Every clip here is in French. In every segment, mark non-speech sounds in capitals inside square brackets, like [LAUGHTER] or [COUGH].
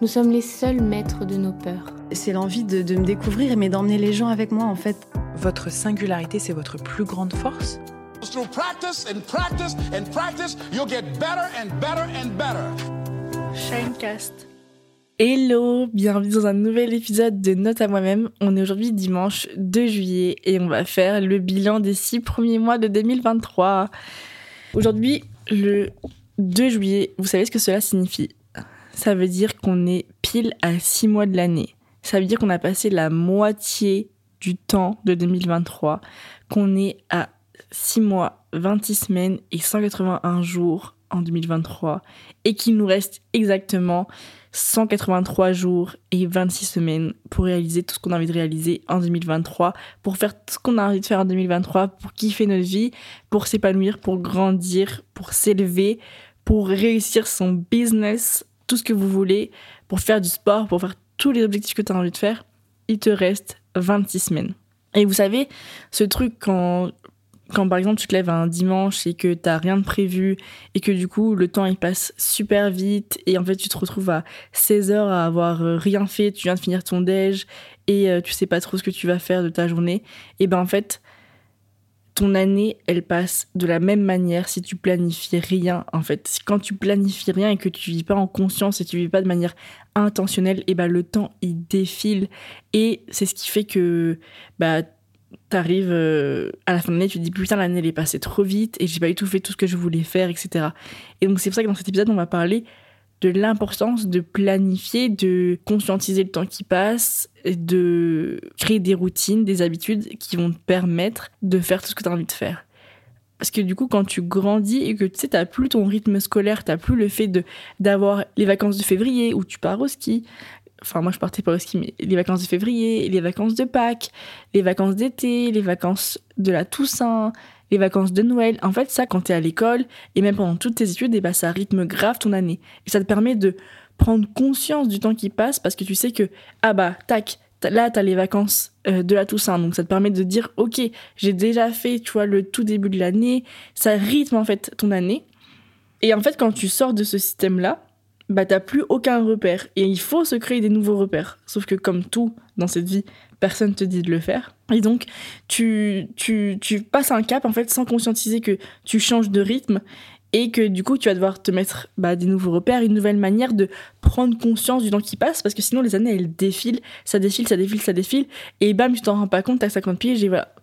nous sommes les seuls maîtres de nos peurs. C'est l'envie de, de me découvrir, mais d'emmener les gens avec moi en fait. Votre singularité, c'est votre plus grande force? Through practice and practice and practice, you'll get better and better and better. Shinecast. Hello, bienvenue dans un nouvel épisode de Note à moi-même. On est aujourd'hui dimanche 2 juillet et on va faire le bilan des six premiers mois de 2023. Aujourd'hui, le 2 juillet, vous savez ce que cela signifie? Ça veut dire qu'on est pile à six mois de l'année. Ça veut dire qu'on a passé la moitié du temps de 2023, qu'on est à 6 mois, 26 semaines et 181 jours en 2023 et qu'il nous reste exactement 183 jours et 26 semaines pour réaliser tout ce qu'on a envie de réaliser en 2023, pour faire tout ce qu'on a envie de faire en 2023, pour kiffer notre vie, pour s'épanouir, pour grandir, pour s'élever, pour réussir son business, tout ce que vous voulez, pour faire du sport, pour faire tous les objectifs que tu as envie de faire. Il te reste 26 semaines. Et vous savez, ce truc quand quand par exemple tu te lèves un dimanche et que t'as rien de prévu et que du coup le temps il passe super vite et en fait tu te retrouves à 16 heures à avoir rien fait, tu viens de finir ton déj et euh, tu sais pas trop ce que tu vas faire de ta journée, et ben en fait ton année elle passe de la même manière si tu planifies rien en fait. Quand tu planifies rien et que tu vis pas en conscience et tu vis pas de manière intentionnelle, et ben le temps il défile et c'est ce qui fait que bah t'arrives euh, à la fin de l'année, tu te dis putain l'année elle est passée trop vite et j'ai pas du tout fait tout ce que je voulais faire, etc. Et donc c'est pour ça que dans cet épisode on va parler de l'importance de planifier, de conscientiser le temps qui passe, et de créer des routines, des habitudes qui vont te permettre de faire tout ce que tu as envie de faire. Parce que du coup, quand tu grandis et que tu sais, t'as plus ton rythme scolaire, t'as plus le fait d'avoir les vacances de février où tu pars au ski, enfin moi je partais pas au ski, mais les vacances de février, les vacances de Pâques, les vacances d'été, les vacances de la Toussaint, les vacances de Noël. En fait, ça, quand t'es à l'école, et même pendant toutes tes études, et bah, ça rythme grave ton année. Et ça te permet de prendre conscience du temps qui passe parce que tu sais que, ah bah, tac, là, t'as les vacances euh, de la Toussaint. Donc ça te permet de dire, ok, j'ai déjà fait, tu vois, le tout début de l'année. Ça rythme en fait ton année. Et en fait, quand tu sors de ce système-là, bah t'as plus aucun repère et il faut se créer des nouveaux repères. Sauf que comme tout dans cette vie, personne te dit de le faire. Et donc tu, tu, tu passes un cap en fait sans conscientiser que tu changes de rythme et que du coup tu vas devoir te mettre bah, des nouveaux repères, une nouvelle manière de prendre conscience du temps qui passe parce que sinon les années elles défilent, ça défile, ça défile, ça défile et bam tu t'en rends pas compte, t'as 50 pieds et voilà.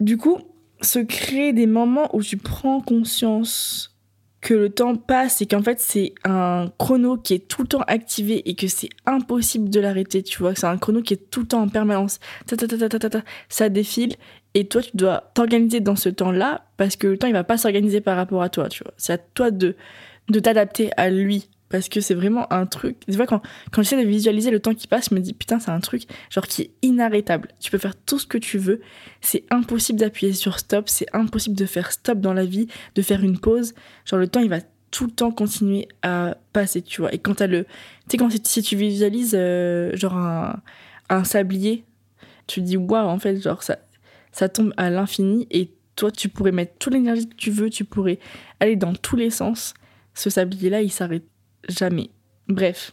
Du coup, se créer des moments où tu prends conscience que le temps passe et qu'en fait c'est un chrono qui est tout le temps activé et que c'est impossible de l'arrêter, tu vois, c'est un chrono qui est tout le temps en permanence. Ta, ta, ta, ta, ta, ta, ça défile et toi tu dois t'organiser dans ce temps-là parce que le temps il va pas s'organiser par rapport à toi, tu vois. C'est à toi de de t'adapter à lui parce que c'est vraiment un truc. Tu vois, quand, quand j'essaie de visualiser le temps qui passe, je me dis putain, c'est un truc genre qui est inarrêtable. Tu peux faire tout ce que tu veux. C'est impossible d'appuyer sur stop. C'est impossible de faire stop dans la vie, de faire une pause. Genre, le temps, il va tout le temps continuer à passer, tu vois. Et quand t'as le. Tu sais, quand si tu visualises euh, genre un, un sablier, tu te dis waouh, en fait, genre ça, ça tombe à l'infini et toi, tu pourrais mettre toute l'énergie que tu veux, tu pourrais aller dans tous les sens. Ce sablier-là, il s'arrête jamais. Bref.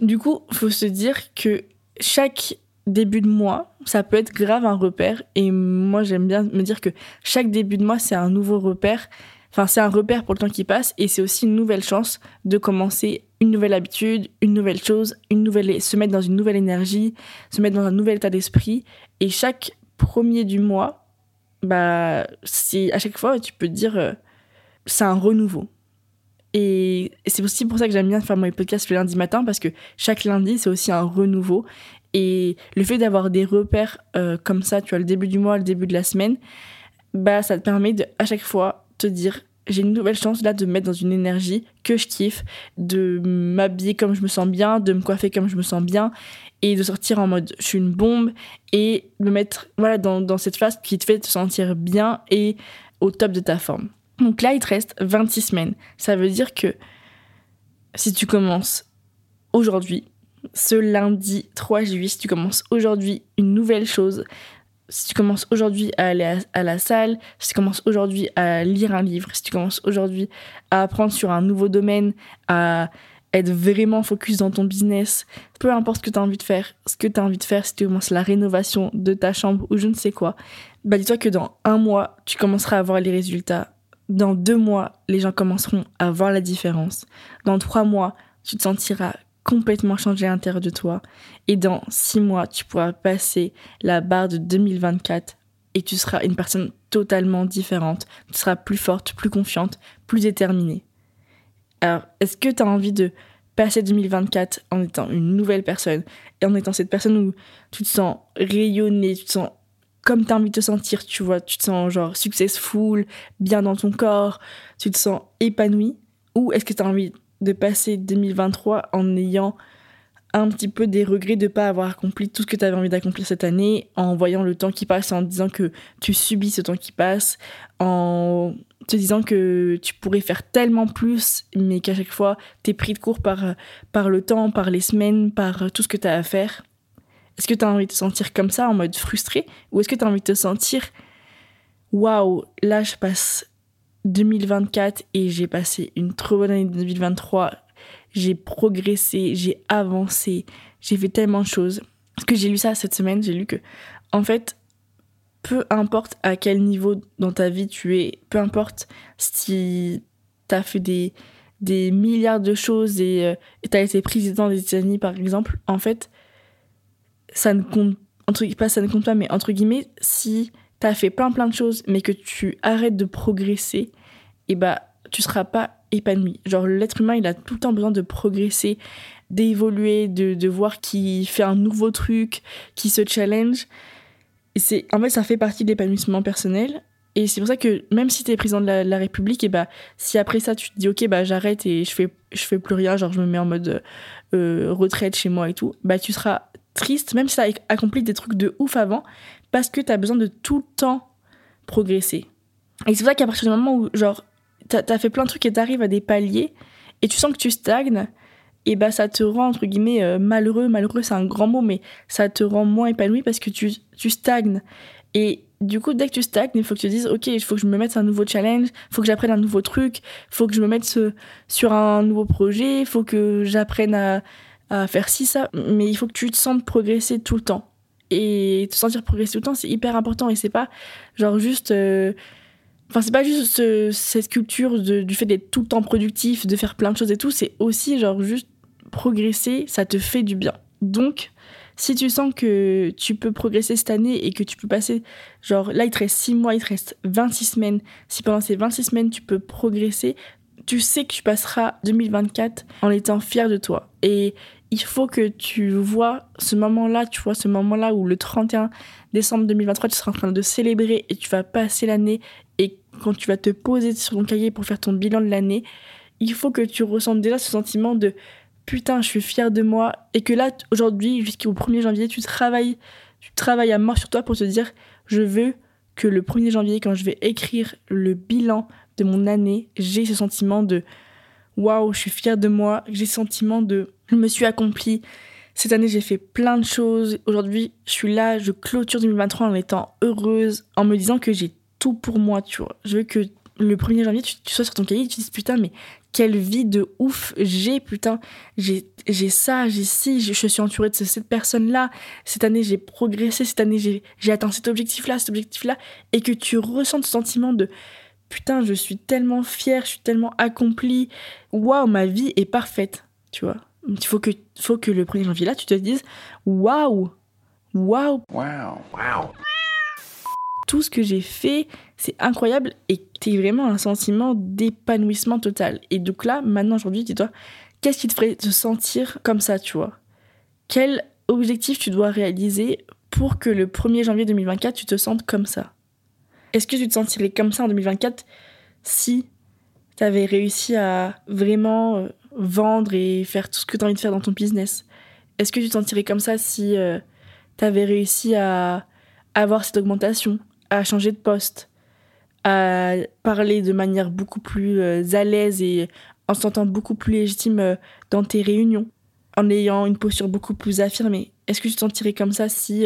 Du coup, faut se dire que chaque début de mois, ça peut être grave un repère. Et moi, j'aime bien me dire que chaque début de mois, c'est un nouveau repère. Enfin, c'est un repère pour le temps qui passe et c'est aussi une nouvelle chance de commencer une nouvelle habitude, une nouvelle chose, une nouvelle, se mettre dans une nouvelle énergie, se mettre dans un nouvel état d'esprit. Et chaque premier du mois, bah, à chaque fois, tu peux te dire, euh, c'est un renouveau. Et c'est aussi pour ça que j'aime bien faire mon podcast le lundi matin, parce que chaque lundi, c'est aussi un renouveau. Et le fait d'avoir des repères euh, comme ça, tu vois, le début du mois, le début de la semaine, bah, ça te permet de, à chaque fois, te dire, j'ai une nouvelle chance là de me mettre dans une énergie que je kiffe, de m'habiller comme je me sens bien, de me coiffer comme je me sens bien et de sortir en mode je suis une bombe et me mettre voilà dans, dans cette phase qui te fait te sentir bien et au top de ta forme. Donc là, il te reste 26 semaines. Ça veut dire que si tu commences aujourd'hui, ce lundi 3 juillet, si tu commences aujourd'hui une nouvelle chose, si tu commences aujourd'hui à aller à, la salle, si tu commences aujourd'hui à lire un livre, si tu commences aujourd'hui à apprendre sur un nouveau domaine, à être vraiment focus dans ton business, peu importe ce que tu as envie de faire, ce que tu as envie de faire, si tu commences la rénovation de ta chambre ou je ne sais quoi, bah dis-toi que dans un mois, tu commenceras à voir les résultats. Dans deux mois, les gens commenceront à voir la différence. Dans trois mois, tu te sentiras complètement changé à l'intérieur de toi. Et dans six mois, tu pourras passer la barre de 2024 et tu seras une personne totalement différente. Tu seras plus forte, plus confiante, plus déterminée. Alors, est-ce que tu as envie de passer 2024 en étant une nouvelle personne et en étant cette personne où tu te sens rayonner, tu te sens comme tu as envie de te sentir, tu vois, tu te sens genre successful, bien dans ton corps, tu te sens épanoui Ou est-ce que tu as envie de passer 2023 en ayant un petit peu des regrets de ne pas avoir accompli tout ce que tu avais envie d'accomplir cette année, en voyant le temps qui passe, en disant que tu subis ce temps qui passe, en te disant que tu pourrais faire tellement plus, mais qu'à chaque fois, tu es pris de court par, par le temps, par les semaines, par tout ce que tu as à faire? Est-ce que tu as envie de te sentir comme ça, en mode frustré, ou est-ce que tu as envie de te sentir, waouh, là je passe 2024 et j'ai passé une trop bonne année 2023. J'ai progressé, j'ai avancé, j'ai fait tellement de choses. Parce que j'ai lu ça cette semaine, j'ai lu que, en fait, peu importe à quel niveau dans ta vie tu es, peu importe si t'as fait des, des milliards de choses et euh, t'as été président des États-Unis par exemple, en fait, ça ne compte, entre, pas ça ne compte pas, mais entre guillemets, si t'as fait plein plein de choses, mais que tu arrêtes de progresser, et bah tu seras pas épanoui. Genre l'être humain, il a tout le temps besoin de progresser, d'évoluer, de, de voir qu'il fait un nouveau truc, qui se challenge. C'est en fait ça fait partie de l'épanouissement personnel. Et c'est pour ça que même si tu es président de la, République, et bah si après ça tu te dis ok bah j'arrête et je fais je fais plus rien, genre je me mets en mode euh, retraite chez moi et tout, bah tu seras triste même si tu as accompli des trucs de ouf avant parce que tu as besoin de tout le temps progresser. Et c'est pour ça qu'à partir du moment où, genre, t'as as fait plein de trucs et t'arrives à des paliers, et tu sens que tu stagnes, et bah ça te rend, entre guillemets, euh, malheureux. Malheureux, c'est un grand mot, mais ça te rend moins épanoui parce que tu, tu stagnes. Et du coup, dès que tu stagnes, il faut que tu te dises, ok, il faut que je me mette un nouveau challenge, il faut que j'apprenne un nouveau truc, il faut que je me mette sur un nouveau projet, il faut que j'apprenne à, à faire ci, ça. Mais il faut que tu te sentes progresser tout le temps et te sentir progresser tout le temps, c'est hyper important et c'est pas genre juste. Euh, enfin, c'est pas juste cette culture du fait d'être tout le temps productif, de faire plein de choses et tout, c'est aussi genre juste progresser, ça te fait du bien. Donc, si tu sens que tu peux progresser cette année et que tu peux passer, genre là il te reste 6 mois, il te reste 26 semaines, si pendant ces 26 semaines tu peux progresser, tu sais que tu passeras 2024 en étant fier de toi. Et il faut que tu vois ce moment-là, tu vois ce moment-là où le 31 décembre 2023, tu seras en train de célébrer et tu vas passer l'année et quand tu vas te poser sur ton cahier pour faire ton bilan de l'année, il faut que tu ressentes déjà ce sentiment de putain, je suis fière de moi et que là aujourd'hui jusqu'au 1er janvier, tu travailles tu travailles à mort sur toi pour te dire je veux que le 1er janvier quand je vais écrire le bilan de mon année, j'ai ce sentiment de waouh, je suis fière de moi, j'ai ce sentiment de je me suis accomplie. Cette année, j'ai fait plein de choses. Aujourd'hui, je suis là, je clôture 2023 en étant heureuse, en me disant que j'ai tout pour moi, tu vois. Je veux que le 1er janvier, tu, sois sur ton cahier tu te dises putain, mais quelle vie de ouf j'ai, putain. J'ai ça, j'ai ci, je, suis entourée de cette personne-là. Cette année, j'ai progressé. Cette année, j'ai atteint cet objectif-là, cet objectif-là. Et que tu ressens ce sentiment de putain, je suis tellement fière, je suis tellement accomplie. Waouh, ma vie est parfaite, tu vois. Il faut que, faut que le 1er janvier là, tu te dises waouh, waouh, waouh, waouh. Tout ce que j'ai fait, c'est incroyable et t'es vraiment un sentiment d'épanouissement total. Et donc là, maintenant, aujourd'hui, dis-toi, qu'est-ce qui te ferait te sentir comme ça, tu vois? Quel objectif tu dois réaliser pour que le 1er janvier 2024, tu te sentes comme ça? Est-ce que tu te sentirais comme ça en 2024 si tu avais réussi à vraiment euh, vendre et faire tout ce que tu as envie de faire dans ton business? Est-ce que tu t'en tirais comme ça si euh, tu avais réussi à avoir cette augmentation, à changer de poste, à parler de manière beaucoup plus euh, à l'aise et en se sentant beaucoup plus légitime dans tes réunions, en ayant une posture beaucoup plus affirmée? Est-ce que tu t'en tirais comme ça si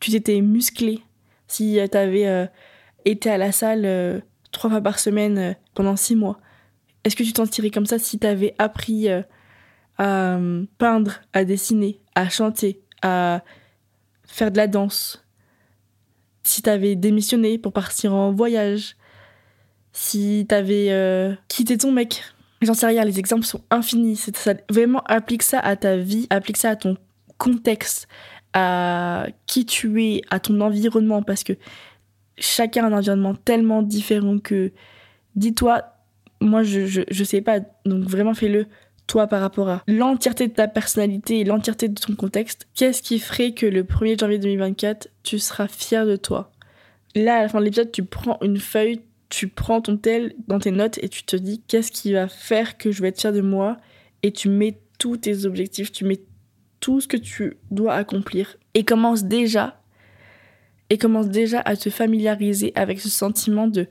tu t'étais musclé, si tu avais été à la salle trois fois par semaine euh, pendant six mois. Est-ce que tu t'en tirais comme ça si tu avais appris euh, à euh, peindre, à dessiner, à chanter, à faire de la danse? Si tu avais démissionné pour partir en voyage? Si tu avais quitté ton mec? J'en sais rien, les exemples sont infinis. Vraiment, applique ça à ta vie, applique ça à ton contexte, à qui tu es, à ton environnement, parce que chacun a un environnement tellement différent que dis-toi, moi je, je, sais pas, donc vraiment fais-le toi par rapport à l'entièreté de ta personnalité et l'entièreté de ton contexte. Qu'est-ce qui ferait que le 1er janvier 2024, tu seras fier de toi? Là, à la fin de l'épisode, tu prends une feuille, tu prends ton tel dans tes notes et tu te dis qu'est-ce qui va faire que je vais être fier de moi? Et tu mets tous tes objectifs, tu mets tout ce que tu dois accomplir et commence déjà et commence déjà à te familiariser avec ce sentiment de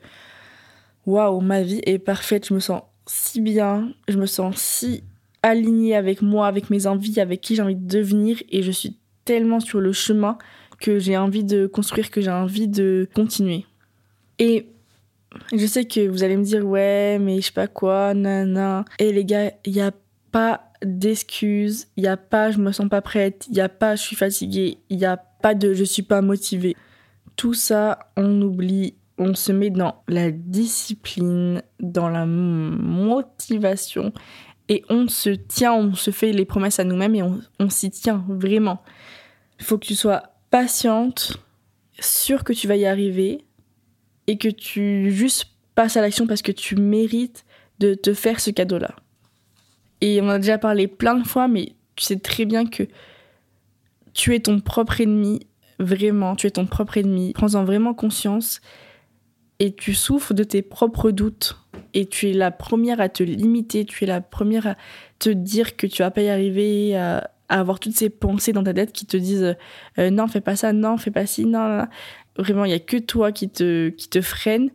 waouh, ma vie est parfaite, je me sens si bien, je me sens si alignée avec moi, avec mes envies, avec qui j'ai envie de devenir et je suis tellement sur le chemin que j'ai envie de construire, que j'ai envie de continuer. Et je sais que vous allez me dire ouais, mais je sais pas quoi, nan Et les gars, il n'y a pas d'excuses, il n'y a pas je me sens pas prête, il n'y a pas je suis fatiguée, il n'y a pas de je suis pas motivée tout ça, on oublie, on se met dans la discipline, dans la motivation et on se tient, on se fait les promesses à nous-mêmes et on, s'y tient vraiment. Il faut que tu sois patiente, sûre que tu vas y arriver et que tu juste passes à l'action parce que tu mérites de te faire ce cadeau-là. Et on a déjà parlé plein de fois, mais tu sais très bien que tu es ton propre ennemi Vraiment, tu es ton propre ennemi. Prends-en vraiment conscience et tu souffres de tes propres doutes. Et tu es la première à te limiter, tu es la première à te dire que tu vas pas y arriver, à, avoir toutes ces pensées dans ta tête qui te disent euh, non, fais pas ça, non, fais pas ci, non, Vraiment, il y a que toi qui te, qui te freine.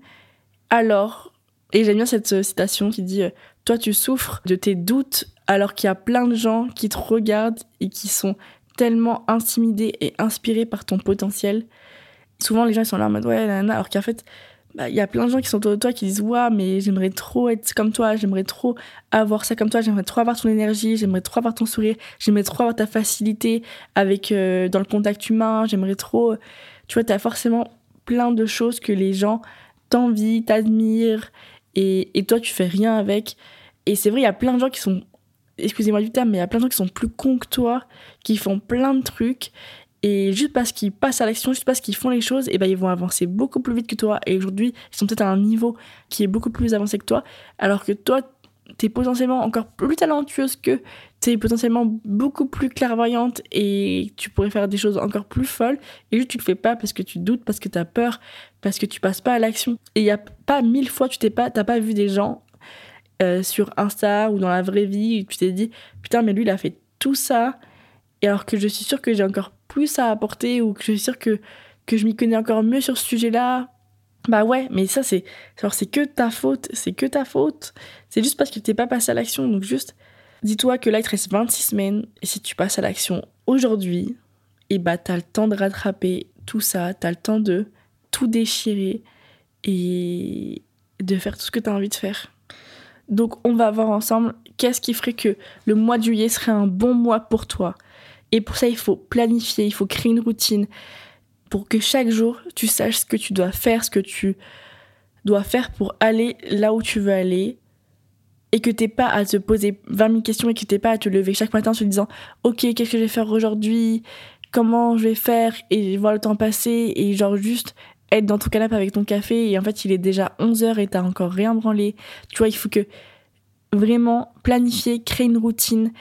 Alors, et j'aime bien cette citation qui dit Toi, tu souffres de tes doutes alors qu'il y a plein de gens qui te regardent et qui sont tellement intimidé et inspiré par ton potentiel. Souvent, les gens sont là en mode ouais, alors qu'en fait, bah, il y a plein de gens qui sont autour de toi qui disent ouais, mais j'aimerais trop être comme toi, j'aimerais trop avoir ça comme toi, j'aimerais trop avoir ton énergie, j'aimerais trop avoir ton sourire, j'aimerais trop avoir ta facilité avec euh, dans le contact humain, j'aimerais trop. Tu vois, tu as forcément plein de choses que les gens t'envient, t'admirent et, et toi, tu fais rien avec. Et c'est vrai, il y a plein de gens qui sont excusez-moi du terme, mais il y a plein de gens qui sont plus cons que toi, qui font plein de trucs, et juste parce qu'ils passent à l'action, juste parce qu'ils font les choses, et ben ils vont avancer beaucoup plus vite que toi. Et aujourd'hui, ils sont peut-être à un niveau qui est beaucoup plus avancé que toi, alors que toi, t'es potentiellement encore plus talentueuse que t'es potentiellement beaucoup plus clairvoyante et tu pourrais faire des choses encore plus folles et juste tu le fais pas parce que tu doutes, parce que t'as peur, parce que tu passes pas à l'action. Et il y a pas mille fois tu t'es pas, t'as pas vu des gens euh, sur Insta ou dans la vraie vie, tu t'es dit putain, mais lui il a fait tout ça, et alors que je suis sûre que j'ai encore plus à apporter ou que je suis sûre que, que je m'y connais encore mieux sur ce sujet-là. Bah ouais, mais ça c'est c'est que ta faute, c'est que ta faute. C'est juste parce que t'es pas passé à l'action, donc juste dis-toi que là il te reste 26 semaines et si tu passes à l'action aujourd'hui, et bah t'as le temps de rattraper tout ça, t'as le temps de tout déchirer et de faire tout ce que t'as envie de faire. Donc on va voir ensemble qu'est-ce qui ferait que le mois de juillet serait un bon mois pour toi. Et pour ça, il faut planifier, il faut créer une routine pour que chaque jour, tu saches ce que tu dois faire, ce que tu dois faire pour aller là où tu veux aller et que t'es pas à te poser 20 000 questions et que t'es pas à te lever chaque matin en te disant ok qu'est-ce que je vais faire aujourd'hui? Comment je vais faire? Et voir le temps passer et genre juste être dans ton canapé avec ton café et en fait il est déjà 11h et t'as encore rien branlé. Tu vois, il faut que vraiment planifier, créer une routine,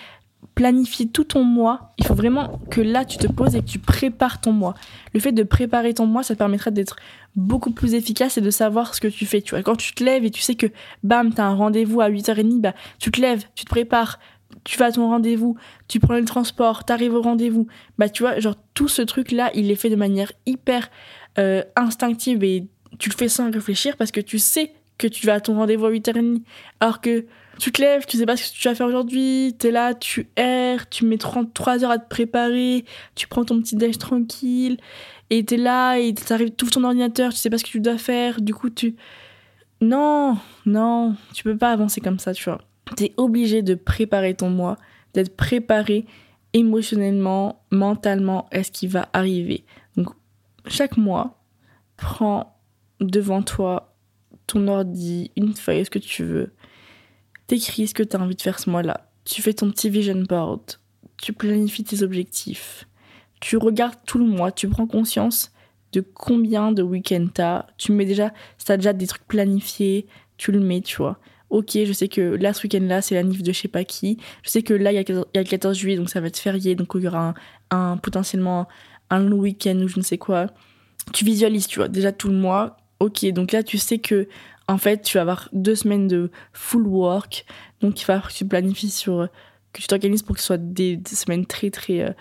planifier tout ton mois, il faut vraiment que là, tu te poses et que tu prépares ton mois. Le fait de préparer ton mois, ça te permettra d'être beaucoup plus efficace et de savoir ce que tu fais. Tu vois, quand tu te lèves et tu sais que, bam, t'as un rendez-vous à 8h30, bah, tu te lèves, tu te prépares, tu vas à ton rendez-vous, tu prends le transport, t'arrives au rendez-vous. Bah, tu vois, genre, tout ce truc-là, il est fait de manière hyper euh, instinctive et tu le fais sans réfléchir parce que tu sais que tu vas à ton rendez-vous à 8h30. Alors que tu te lèves, tu sais pas ce que tu vas faire aujourd'hui, t'es là, tu erres, tu mets 33 heures à te préparer, tu prends ton petit déj tranquille, et t'es là, et t'arrives, tout ton ordinateur, tu sais pas ce que tu dois faire, du coup tu... Non, non, tu peux pas avancer comme ça, tu vois. T'es obligé de préparer ton mois, d'être préparé émotionnellement, mentalement à ce qui va arriver. Chaque mois, prends devant toi ton ordi, une feuille, ce que tu veux, T'écris ce que tu as envie de faire ce mois-là. Tu fais ton petit vision board. Tu planifies tes objectifs. Tu regardes tout le mois. Tu prends conscience de combien de week-ends t'as. Tu mets déjà, t'as déjà des trucs planifiés, tu le mets, tu vois. Ok, je sais que là, ce week-end-là, c'est la nif de je sais pas qui. Je sais que là, il y, a le 14 juillet, donc ça va être férié, donc il y aura un, potentiellement un week-end ou je ne sais quoi. Tu visualises, tu vois, déjà tout le mois. Ok, donc là, tu sais que en fait, tu vas avoir deux semaines de full work. Donc, il va falloir que tu planifies sur. que tu t'organises pour que ce soit des, semaines très, très euh,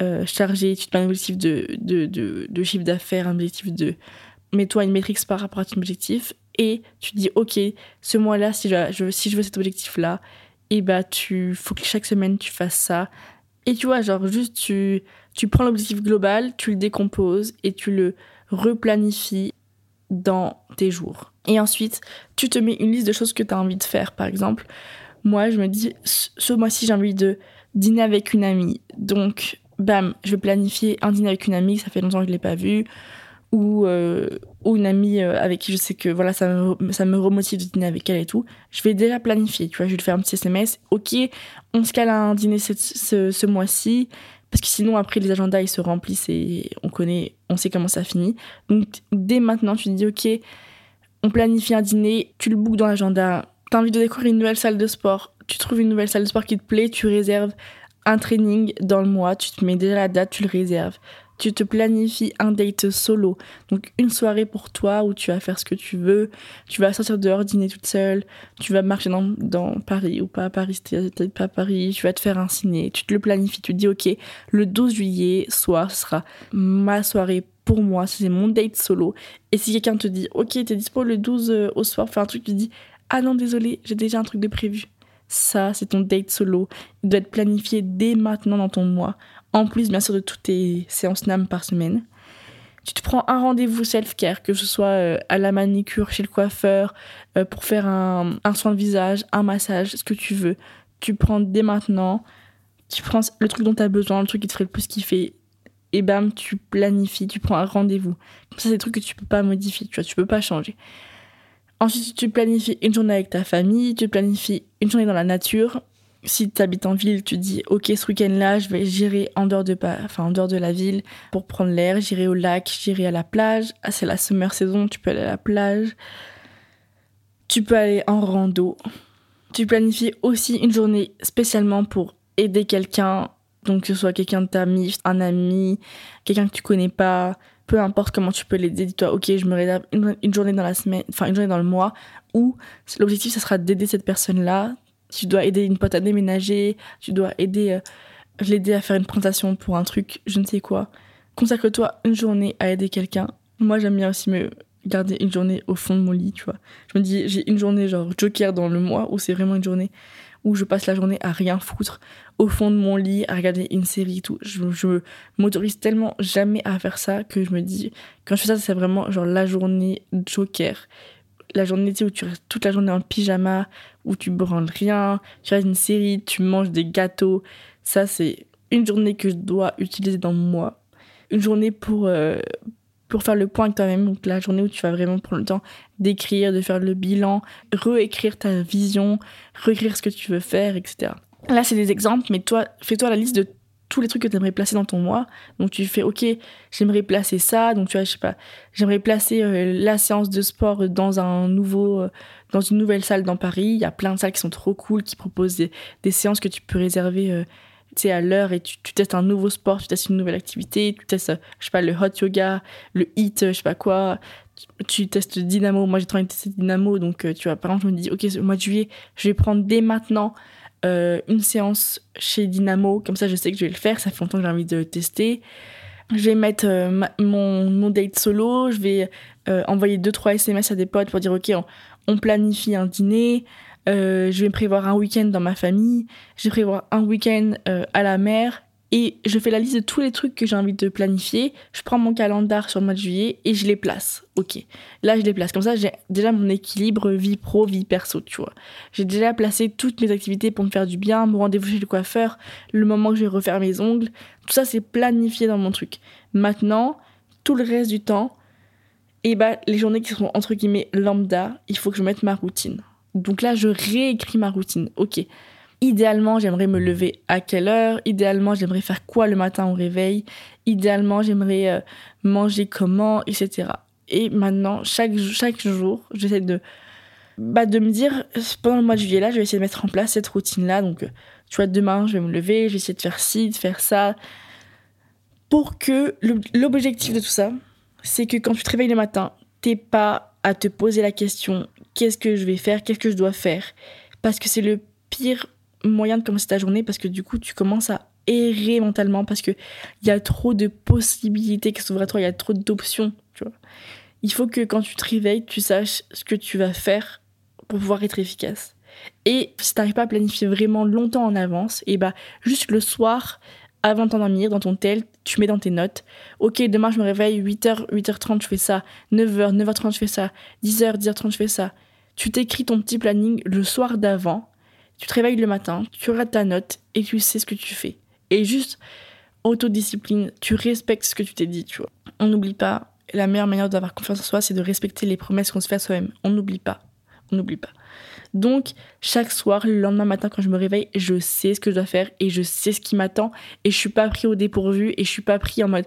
euh, chargées. Tu te mets un objectif de, de, de, chiffre d'affaires, un objectif de. Mets-toi une métrique par rapport à ton objectif. Et tu dis, OK, ce mois-là, si je, si je veux cet objectif-là, et eh bah, tu faut que chaque semaine, tu fasses ça. Et tu vois, genre, juste, tu, tu prends l'objectif global, tu le décomposes et tu le replanifies dans tes jours. Et ensuite, tu te mets une liste de choses que tu as envie de faire. Par exemple, moi, je me dis, ce mois-ci, j'ai envie de dîner avec une amie. Donc, bam, je vais planifier un dîner avec une amie, ça fait longtemps que je ne l'ai pas vue. Ou, euh, ou une amie euh, avec qui je sais que voilà ça me, ça me remotive de dîner avec elle et tout. Je vais déjà planifier, tu vois, je vais lui faire un petit SMS. Ok, on se cale un dîner ce, ce mois-ci. Parce que sinon, après, les agendas, ils se remplissent et on connaît, on sait comment ça finit. Donc, dès maintenant, tu te dis, OK, on planifie un dîner, tu le bookes dans l'agenda. T'as envie de découvrir une nouvelle salle de sport, tu trouves une nouvelle salle de sport qui te plaît, tu réserves un training dans le mois, tu te mets déjà la date, tu le réserves tu te planifies un date solo. Donc une soirée pour toi où tu vas faire ce que tu veux, tu vas sortir dehors dîner toute seule, tu vas marcher dans, dans Paris ou pas à Paris, si pas à Paris, tu vas te faire un ciné, tu te le planifies, tu te dis ok, le 12 juillet soir, sera ma soirée pour moi, c'est mon date solo. Et si quelqu'un te dit ok, t'es dispo le 12 euh, au soir, faire un truc, tu dis ah non désolé, j'ai déjà un truc de prévu. Ça, c'est ton date solo. Il doit être planifié dès maintenant dans ton mois en plus bien sûr de toutes tes séances NAM par semaine. Tu te prends un rendez-vous self-care, que ce soit euh, à la manicure, chez le coiffeur, euh, pour faire un, soin de visage, un massage, ce que tu veux. Tu prends dès maintenant, tu prends le truc dont tu as besoin, le truc qui te ferait le plus kiffer, et bam, tu planifies, tu prends un rendez-vous. Ça, c'est des trucs que tu peux pas modifier, tu vois, tu peux pas changer. Ensuite, tu planifies une journée avec ta famille, tu planifies une journée dans la nature, si tu habites en ville, tu dis ok ce week-end-là, je vais j'irai en dehors de enfin en dehors de la ville pour prendre l'air, j'irai au lac, j'irai à la plage. Ah, c'est la summer saison, tu peux aller à la plage. Tu peux aller en rando. Tu planifies aussi une journée spécialement pour aider quelqu'un, donc que ce soit quelqu'un de ta famille, un ami, quelqu'un que tu connais pas, peu importe comment tu peux l'aider, dis-toi ok je me réserve une, une, journée dans la semaine, enfin une journée dans le mois où l'objectif ce sera d'aider cette personne-là tu dois aider une pote à déménager, tu dois aider euh, l'aider à faire une présentation pour un truc, je ne sais quoi. Consacre-toi une journée à aider quelqu'un. Moi, j'aime bien aussi me garder une journée au fond de mon lit, tu vois. Je me dis, j'ai une journée genre joker dans le mois où c'est vraiment une journée où je passe la journée à rien foutre au fond de mon lit, à regarder une série et tout. Je, je m'autorise tellement jamais à faire ça que je me dis, quand je fais ça, c'est vraiment genre la journée joker la journée où tu restes toute la journée en pyjama, où tu branles rien, tu regardes une série, tu manges des gâteaux. Ça, c'est une journée que je dois utiliser dans moi. Une journée pour, euh, pour faire le point avec toi-même. Donc, la journée où tu vas vraiment prendre le temps d'écrire, de faire le bilan, réécrire ta vision, réécrire ce que tu veux faire, etc. Là, c'est des exemples, mais toi, fais-toi la liste de tous les trucs que tu aimerais placer dans ton mois. Donc tu fais, ok, j'aimerais placer ça. Donc tu vois, je sais pas, j'aimerais placer euh, la séance de sport dans un nouveau, euh, dans une nouvelle salle dans Paris. Il y a plein de salles qui sont trop cool, qui proposent des, séances que tu peux réserver. Euh, à l'heure et tu, testes un nouveau sport, tu testes une nouvelle activité, tu testes, je sais pas, le hot yoga, le hit, je sais pas quoi, tu, testes Dynamo. Moi, j'ai trop envie de tester Dynamo, donc tu vois, par exemple, je me dis, ok, au mois de juillet, je vais prendre dès maintenant euh, une séance chez Dynamo, comme ça je sais que je vais le faire, ça fait longtemps que j'ai envie de tester. Je vais mettre euh, mon, mon, date solo, je vais euh, envoyer 2-3 SMS à des potes pour dire ok, on, on planifie un dîner, je vais prévoir un week-end dans ma famille, je vais prévoir un week-end à la mer, et je fais la liste de tous les trucs que j'ai envie de planifier. Je prends mon calendar sur le mois de juillet et je les place. Ok. Là, je les place. Comme ça, j'ai déjà mon équilibre vie pro, vie perso, tu vois. J'ai déjà placé toutes mes activités pour me faire du bien, mon rendez-vous chez le coiffeur, le moment que je vais refaire mes ongles. Tout ça, c'est planifié dans mon truc. Maintenant, tout le reste du temps, et eh bah, les journées qui seront entre guillemets lambda, il faut que je mette ma routine. Donc là, je réécris ma routine. Ok idéalement, j'aimerais me lever à quelle heure? Idéalement, j'aimerais faire quoi le matin au réveil? Idéalement, j'aimerais euh, manger comment, etc. Et maintenant, chaque, jour, j'essaie de, bah, de me dire, pendant le mois de juillet, là, je vais essayer de mettre en place cette routine-là. Donc, tu vois, demain, je vais me lever, je vais essayer de faire ci, de faire ça. Pour que l'objectif de tout ça, c'est que quand tu te réveilles le matin, t'es pas à te poser la question qu'est-ce que je vais faire, qu'est-ce que je dois faire? Parce que c'est le pire moyen de commencer ta journée parce que du coup, tu commences à errer mentalement parce qu'il y a trop de possibilités qui s'ouvrent à toi, il y a trop d'options, tu vois. Il faut que quand tu te réveilles, tu saches ce que tu vas faire pour pouvoir être efficace. Et si t'arrives pas à planifier vraiment longtemps en avance, et bah juste le soir, avant de t'endormir, dans ton tel, tu mets dans tes notes. Ok, demain je me réveille, 8h, 8h30 je fais ça, 9h, 9h30 je fais ça, 10h, 10h30 je fais ça. Tu t'écris ton petit planning le soir d'avant tu te réveilles le matin, tu regardes ta note et tu sais ce que tu fais. Et juste, autodiscipline, tu respectes ce que tu t'es dit, tu vois. On n'oublie pas, la meilleure manière d'avoir confiance en soi, c'est de respecter les promesses qu'on se fait à soi-même. On n'oublie pas. On n'oublie pas. Donc, chaque soir, le lendemain matin, quand je me réveille, je sais ce que je dois faire et je sais ce qui m'attend et je suis pas pris au dépourvu et je suis pas pris en mode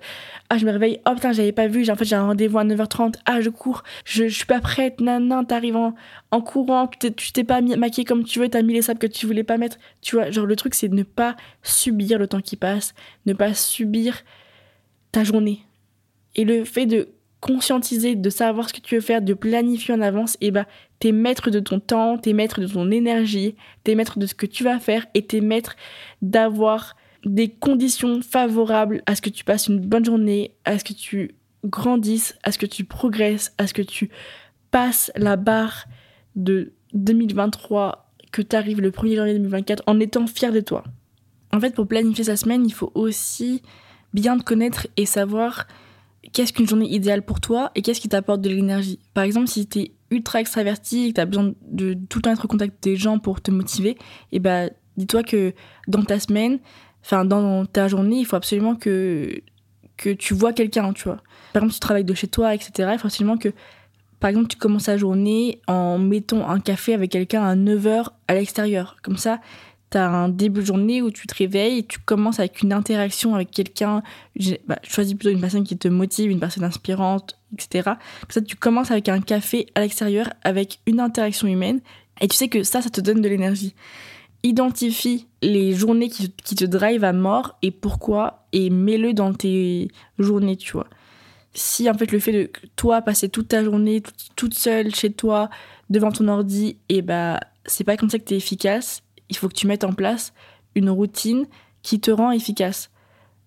Ah, je me réveille, oh putain, j'avais pas vu, en fait, j'ai un rendez-vous à 9h30, ah, je cours, je, suis pas prête, nan, nan, t'arrives en, en courant, tu t'es pas maquillée comme tu veux, t'as mis les sables que tu voulais pas mettre. Tu vois, genre, le truc, c'est de ne pas subir le temps qui passe, ne pas subir ta journée. Et le fait de conscientiser, de savoir ce que tu veux faire, de planifier en avance, et bah t'es maître de ton temps, t'es maître de ton énergie, t'es maître de ce que tu vas faire et t'es maître d'avoir des conditions favorables à ce que tu passes une bonne journée, à ce que tu grandisses, à ce que tu progresses, à ce que tu passes la barre de 2023, que tu le 1er janvier 2024 en étant fier de toi. En fait, pour planifier sa semaine, il faut aussi bien te connaître et savoir qu'est-ce qu'une journée idéale pour toi et qu'est-ce qui t'apporte de l'énergie? Par exemple, si tu ultra extraverti et que tu as besoin de tout le temps être au contact des gens pour te motiver, et eh bah dis-toi que dans ta semaine, enfin dans ta journée, il faut absolument que que tu vois quelqu'un, tu vois. Par exemple, tu travailles de chez toi, etc. Il faut absolument que, par exemple, tu commences ta journée en mettant un café avec quelqu'un à 9h à l'extérieur. Comme ça, tu as un début de journée où tu te réveilles et tu commences avec une interaction avec quelqu'un. Bah, choisis plutôt une personne qui te motive, une personne inspirante, etc. Comme ça, tu commences avec un café à l'extérieur, avec une interaction humaine. Et tu sais que ça, ça te donne de l'énergie. Identifie les journées qui, te drive à mort et pourquoi, et mets-le dans tes journées, tu vois. Si en fait le fait de toi passer toute ta journée toute, seule chez toi devant ton ordi, et bah c'est pas comme ça que tu es efficace, il faut que tu mettes en place une routine qui te rend efficace.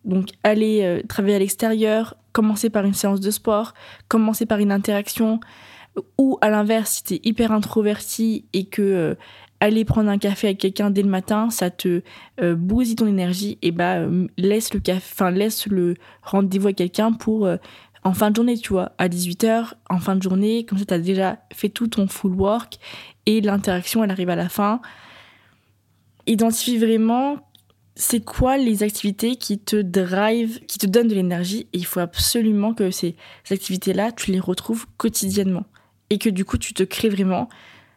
Donc aller euh, travailler à l'extérieur, commencer par une séance de sport, commencer par une interaction, ou à l'inverse, si tu es hyper introverti et que euh, aller prendre un café avec quelqu'un dès le matin, ça te euh, bousille ton énergie, et bah laisse le café, enfin laisse le rendez-vous avec quelqu'un pour en fin de journée, tu vois, à 18h, en fin de journée, comme ça tu as déjà fait tout ton full work et l'interaction elle arrive à la fin identifie vraiment c'est quoi les activités qui te drive, qui te donnent de l'énergie il faut absolument que ces, activités-là, tu les retrouves quotidiennement et que du coup tu te crées vraiment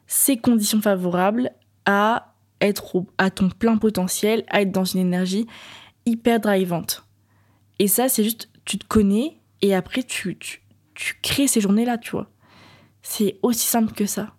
ces conditions favorables à être à ton plein potentiel, à être dans une énergie hyper drivante. Et ça, c'est juste, tu te connais et après, tu, tu, tu crées ces journées-là, tu vois. C'est aussi simple que ça.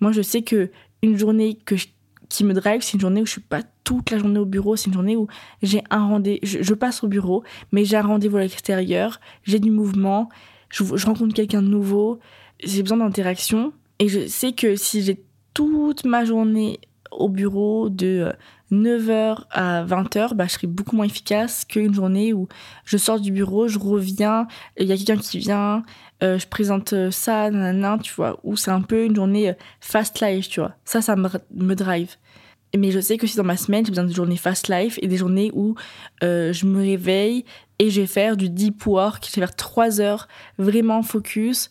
Moi, je sais que une journée que je- qui me drive, c'est une journée où je suis pas toute la journée au bureau. C'est une journée où j'ai un rendez je, je passe au bureau, mais j'ai un rendez-vous à l'extérieur, j'ai du mouvement, je, rencontre quelqu'un de nouveau, j'ai besoin d'interaction. Et je sais que si j'ai toute ma journée au bureau de 9h à 20h, bah, je serai beaucoup moins efficace qu'une journée où je sors du bureau, je reviens, il y a quelqu'un qui vient, euh, je présente euh, ça, nanana, tu vois, où c'est un peu une journée euh, fast life, tu vois. Ça, ça me, me drive. Mais je sais que si dans ma semaine, j'ai besoin de journées fast life et des journées où je me réveille et je vais faire du deep work, je vais faire 3 heures vraiment focus,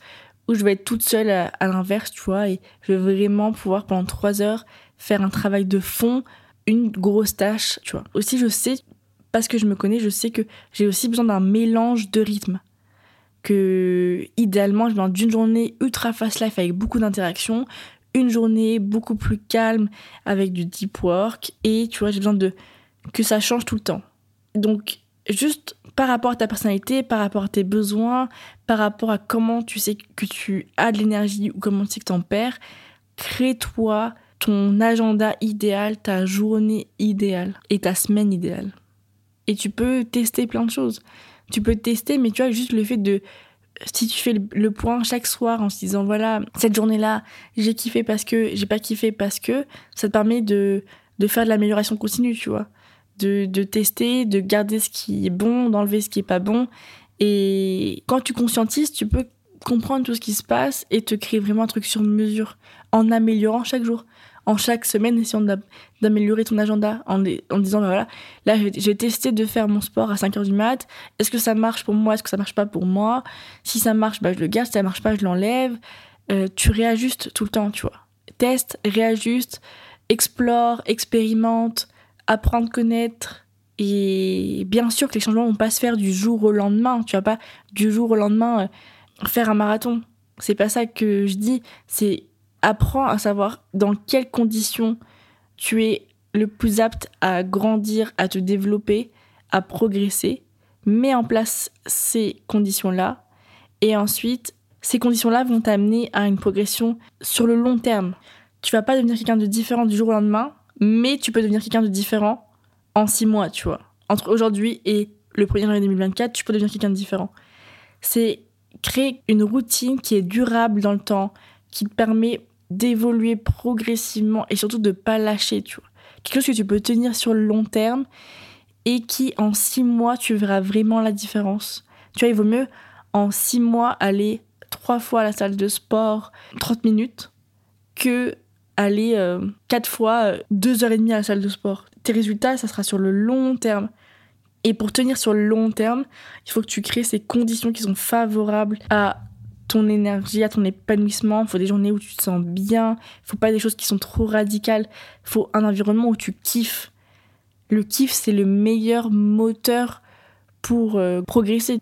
où je vais être toute seule à, à l'inverse, tu vois, et je vais vraiment pouvoir pendant 3 heures faire un travail de fond, une grosse tâche, tu vois. Aussi, je sais, parce que je me connais, je sais que j'ai aussi besoin d'un mélange de rythme que idéalement j'ai besoin d'une journée ultra fast life avec beaucoup d'interactions, une journée beaucoup plus calme avec du deep work et tu vois j'ai besoin de que ça change tout le temps. Donc juste par rapport à ta personnalité, par rapport à tes besoins, par rapport à comment tu sais que tu as de l'énergie ou comment tu sais que tu perds, crée-toi ton agenda idéal, ta journée idéale et ta semaine idéale. Et tu peux tester plein de choses tu peux tester, mais tu vois, juste le fait de. Si tu fais le, point chaque soir en se disant, voilà, cette journée-là, j'ai kiffé parce que, j'ai pas kiffé parce que, ça te permet de, de faire de l'amélioration continue, tu vois. De, de tester, de garder ce qui est bon, d'enlever ce qui est pas bon. Et quand tu conscientises, tu peux comprendre tout ce qui se passe et te créer vraiment un truc sur mesure en améliorant chaque jour en chaque semaine, essayant d'a- d'améliorer ton agenda en, disant, bah voilà, là, j'ai testé de faire mon sport à 5h du mat. Est-ce que ça marche pour moi? Est-ce que ça marche pas pour moi? Si ça marche, bah, je le garde. Si ça marche pas, je l'enlève. Euh, tu réajustes tout le temps, tu vois. Teste, réajuste, explore, expérimente, apprends à connaître. Et bien sûr que les changements vont pas se faire du jour au lendemain. Tu vas pas du jour au lendemain euh, faire un marathon. C'est pas ça que je dis. C'est apprends à savoir dans quelles conditions tu es le plus apte à grandir, à te développer, à progresser. Mets en place ces conditions-là. Et ensuite, ces conditions-là vont t'amener à une progression sur le long terme. Tu vas pas devenir quelqu'un de différent du jour au lendemain, mais tu peux devenir quelqu'un de différent en six mois, tu vois. Entre aujourd'hui et le 1er janvier 2024, tu peux devenir quelqu'un de différent. C'est créer une routine qui est durable dans le temps, qui te permet d'évoluer progressivement et surtout de pas lâcher, tu vois. Quelque chose que tu peux tenir sur le long terme et qui en six mois tu verras vraiment la différence. Tu vois, il vaut mieux en six mois aller trois fois à la salle de sport 30 minutes que aller euh, quatre fois euh, deux heures et demie à la salle de sport. Tes résultats, ça sera sur le long terme. Et pour tenir sur le long terme, il faut que tu crées ces conditions qui sont favorables à ton énergie, à ton épanouissement. Faut des journées où tu te sens bien. Faut pas des choses qui sont trop radicales. Faut un environnement où tu kiffes. Le kiff, c'est le meilleur moteur pour euh, progresser.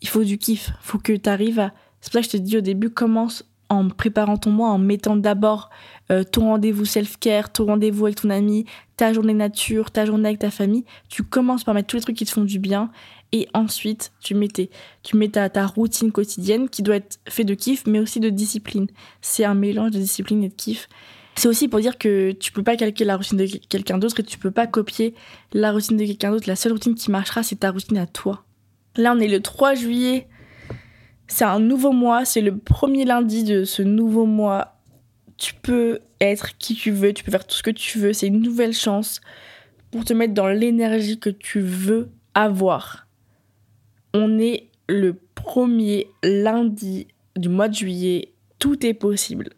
Il faut du kiff. Faut que tu arrives à. C'est pour ça que je te dis au début, commence en préparant ton mois, en mettant d'abord euh, ton rendez-vous self-care, ton rendez-vous avec ton ami, ta journée nature, ta journée avec ta famille. Tu commences par mettre tous les trucs qui te font du bien et ensuite tu mets, tes- tu mets ta, ta routine quotidienne qui doit être fait de kiff mais aussi de discipline. C'est un mélange de discipline et de kiff. C'est aussi pour dire que tu peux pas calquer la routine de quelqu'un d'autre et tu peux pas copier la routine de quelqu'un d'autre. La seule routine qui marchera, c'est ta routine à toi. Là, on est le 3 juillet. C'est un nouveau mois. C'est le premier lundi de ce nouveau mois. Tu peux être qui tu veux. Tu peux faire tout ce que tu veux. C'est une nouvelle chance pour te mettre dans l'énergie que tu veux avoir. On est le premier lundi du mois de juillet. Tout est possible.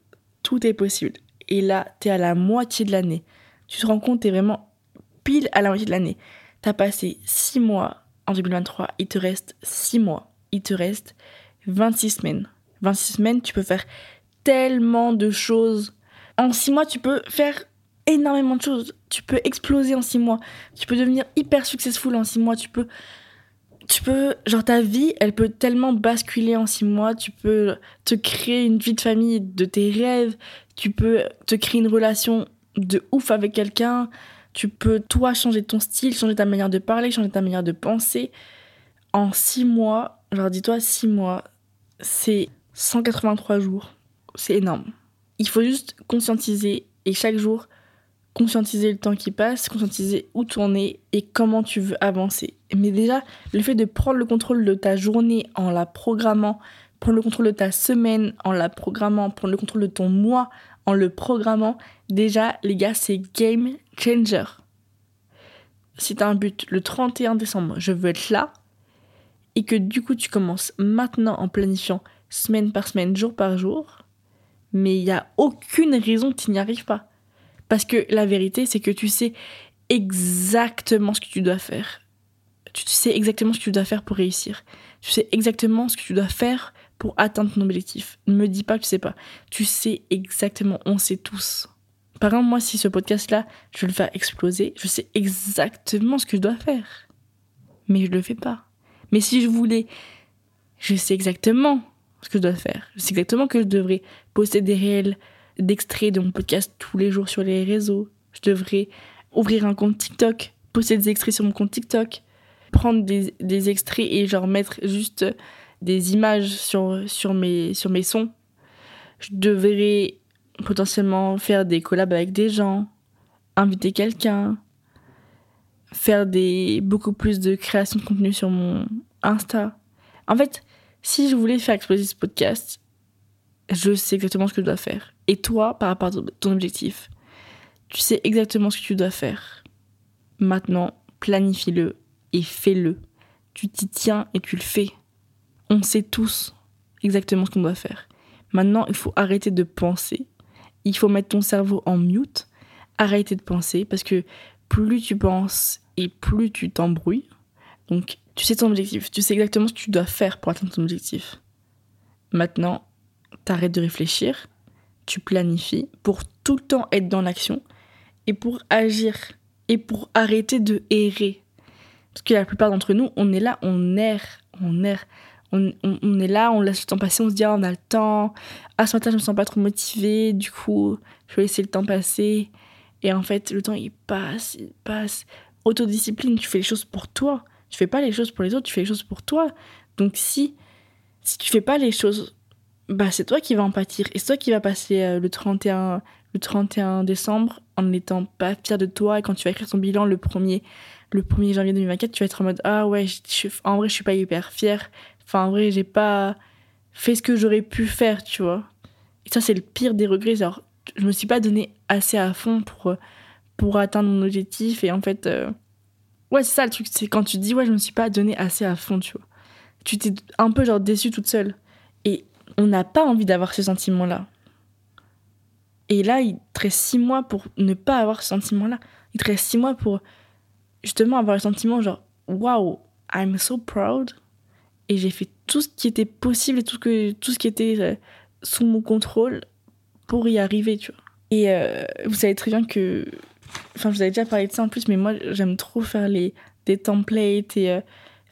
Tout est possible. Et là, t'es à la moitié de l'année. Tu te rends compte, t'es vraiment pile à la moitié de l'année. T'as passé 6 mois en 2023. Il te reste 6 mois. Il te reste 26 semaines. 26 semaines, tu peux faire tellement de choses. En 6 mois, tu peux faire énormément de choses. Tu peux exploser en 6 mois. Tu peux devenir hyper successful en 6 mois. Tu peux tu peux, genre ta vie, elle peut tellement basculer en six mois. Tu peux te créer une vie de famille de tes rêves. Tu peux te créer une relation de ouf avec quelqu'un. Tu peux, toi, changer ton style, changer ta manière de parler, changer ta manière de penser. En six mois, genre dis-toi, six mois, c'est 183 jours. C'est énorme. Il faut juste conscientiser et chaque jour, conscientiser le temps qui passe, conscientiser où tourner et comment tu veux avancer. Mais déjà, le fait de prendre le contrôle de ta journée en la programmant, prendre le contrôle de ta semaine en la programmant, prendre le contrôle de ton mois en le programmant, déjà, les gars, c'est game changer. Si tu as un but le 31 décembre, je veux être là, et que du coup tu commences maintenant en planifiant semaine par semaine, jour par jour, mais il n'y a aucune raison que tu n'y arrives pas. Parce que la vérité, c'est que tu sais exactement ce que tu dois faire. Tu sais exactement ce que tu dois faire pour réussir. Tu sais exactement ce que tu dois faire pour atteindre ton objectif. Ne me dis pas que tu sais pas. Tu sais exactement, on sait tous. Par exemple, moi, si ce podcast-là, je le faire exploser, je sais exactement ce que je dois faire. Mais je le fais pas. Mais si je voulais, je sais exactement ce que je dois faire. Je sais exactement que je devrais poster des réels d'extraits de mon podcast tous les jours sur les réseaux. Je devrais ouvrir un compte TikTok, poster des extraits sur mon compte TikTok, prendre des, des extraits et genre mettre juste des images sur, sur, mes, sur mes sons. Je devrais potentiellement faire des collabs avec des gens, inviter quelqu'un, faire des beaucoup plus de création de contenu sur mon Insta. En fait, si je voulais faire exploser ce podcast, je sais exactement ce que je dois faire. Et toi, par rapport à ton objectif, tu sais exactement ce que tu dois faire. Maintenant, planifie-le et fais-le. Tu t'y tiens et tu le fais. On sait tous exactement ce qu'on doit faire. Maintenant, il faut arrêter de penser. Il faut mettre ton cerveau en mute. Arrêter de penser parce que plus tu penses et plus tu t'embrouilles. Donc, tu sais ton objectif. Tu sais exactement ce que tu dois faire pour atteindre ton objectif. Maintenant, t'arrêtes de réfléchir. Tu planifies pour tout le temps être dans l'action et pour agir et pour arrêter de errer. Parce que la plupart d'entre nous, on est là, on erre, on erre. On, est là, on laisse le temps passer, on se dit ah, on a le temps. Ah ce matin je me sens pas trop motivée, du coup je vais laisser le temps passer. Et en fait le temps il passe, il passe. Autodiscipline, tu fais les choses pour toi. Tu fais pas les choses pour les autres, tu fais les choses pour toi. Donc si si tu fais pas les choses, bah c'est toi qui vas en pâtir. Et c'est toi qui vas passer euh, le 31 le 31 décembre en n'étant pas fier de toi et quand tu vas écrire ton bilan le 1er le 1er janvier 2024, tu vas être en mode ah ouais, en vrai je suis pas hyper fière Enfin, en vrai, j'ai pas fait ce que j'aurais pu faire, tu vois. Et ça, c'est le pire des regrets. Genre, je me suis pas donné assez à fond pour, pour atteindre mon objectif. Et en fait, euh, ouais, c'est ça le truc. C'est quand tu dis, ouais, je me suis pas donné assez à fond, tu vois. Tu t'es un peu, genre, déçue toute seule. Et on n'a pas envie d'avoir ce sentiment-là. Et là, il te reste six mois pour ne pas avoir ce sentiment-là. Il te reste six mois pour justement avoir le sentiment, genre, wow, I'm so proud et j'ai fait tout ce qui était possible et tout ce, que, tout ce qui était euh, sous mon contrôle pour y arriver, tu vois. Et euh, vous savez très bien que. Enfin, je vous avais déjà parlé de ça en plus, mais moi, j'aime trop faire les, des templates et euh,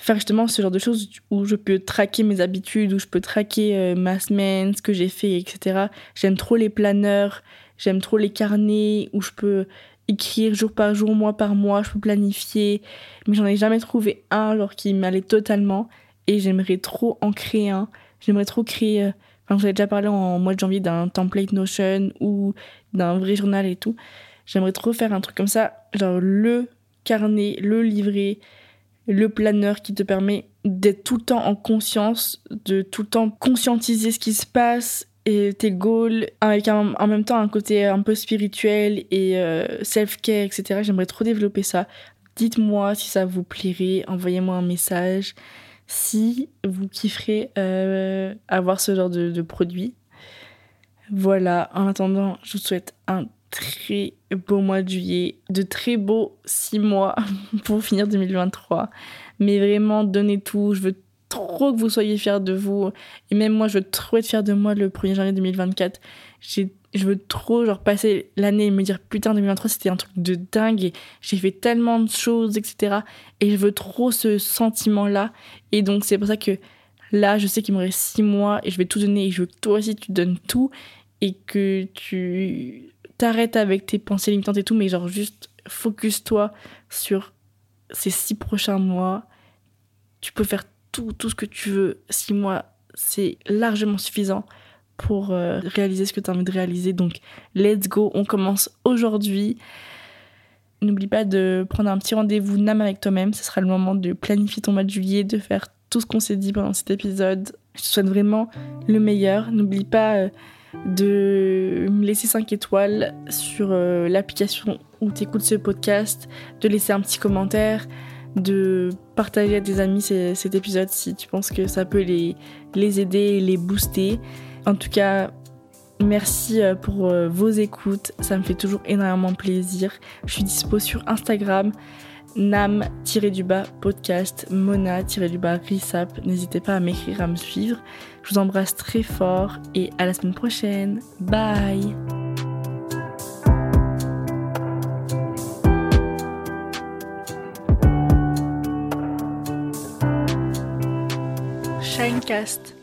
faire justement ce genre de choses où je peux traquer mes habitudes, où je peux traquer ma semaine, ce que j'ai fait, etc. J'aime trop les planeurs, j'aime trop les carnets où je peux écrire jour par jour, mois par mois, je peux planifier. Mais j'en ai jamais trouvé un genre qui m'allait totalement et j'aimerais trop en créer un. J'aimerais trop créer. Euh, enfin, avez déjà parlé en mois de janvier d'un template Notion ou d'un vrai journal et tout. J'aimerais trop faire un truc comme ça, genre le carnet, le livret, le planeur qui te permet d'être tout le temps en conscience, de tout le temps conscientiser ce qui se passe et tes goals, avec en même temps un côté un peu spirituel et euh, self-care, etc. J'aimerais trop développer ça. Dites-moi si ça vous plairait, envoyez-moi un message si vous kifferez euh, avoir ce genre de, produit. Voilà, en attendant, je vous souhaite un très beau mois de juillet, de très beaux six mois [LAUGHS] pour finir 2023. Mais vraiment, donnez tout. Je veux trop que vous soyez fiers de vous. Et même moi, je veux trop être fière de moi le 1er janvier 2024. J'ai je veux trop genre passer l'année et me dire putain 2023 c'était un truc de dingue et j'ai fait tellement de choses etc et je veux trop ce sentiment là et donc c'est pour ça que là je sais qu'il me reste six mois et je vais tout donner et je veux que toi aussi tu donnes tout et que tu t'arrêtes avec tes pensées limitantes et tout mais genre juste focus-toi sur ces six prochains mois. Tu peux faire tout, tout ce que tu veux. Six mois, c'est largement suffisant pour euh, réaliser ce que tu as envie de réaliser. Donc, let's go, on commence aujourd'hui. N'oublie pas de prendre un petit rendez-vous NAM avec toi-même. Ce sera le moment de planifier ton mois de juillet, de faire tout ce qu'on s'est dit pendant cet épisode. Je te souhaite vraiment le meilleur. N'oublie pas euh, de me laisser 5 étoiles sur euh, l'application où tu écoutes ce podcast, de laisser un petit commentaire, de partager à tes amis cet épisode si tu penses que ça peut les, les aider et les booster. En tout cas, merci euh, pour euh, vos écoutes, ça me fait toujours énormément plaisir. Je suis dispo sur Instagram, nam-du-bas podcast, mona-du-bas risap. N'hésitez pas à m'écrire, à me suivre. Je vous embrasse très fort et à la semaine prochaine. Bye Shinecast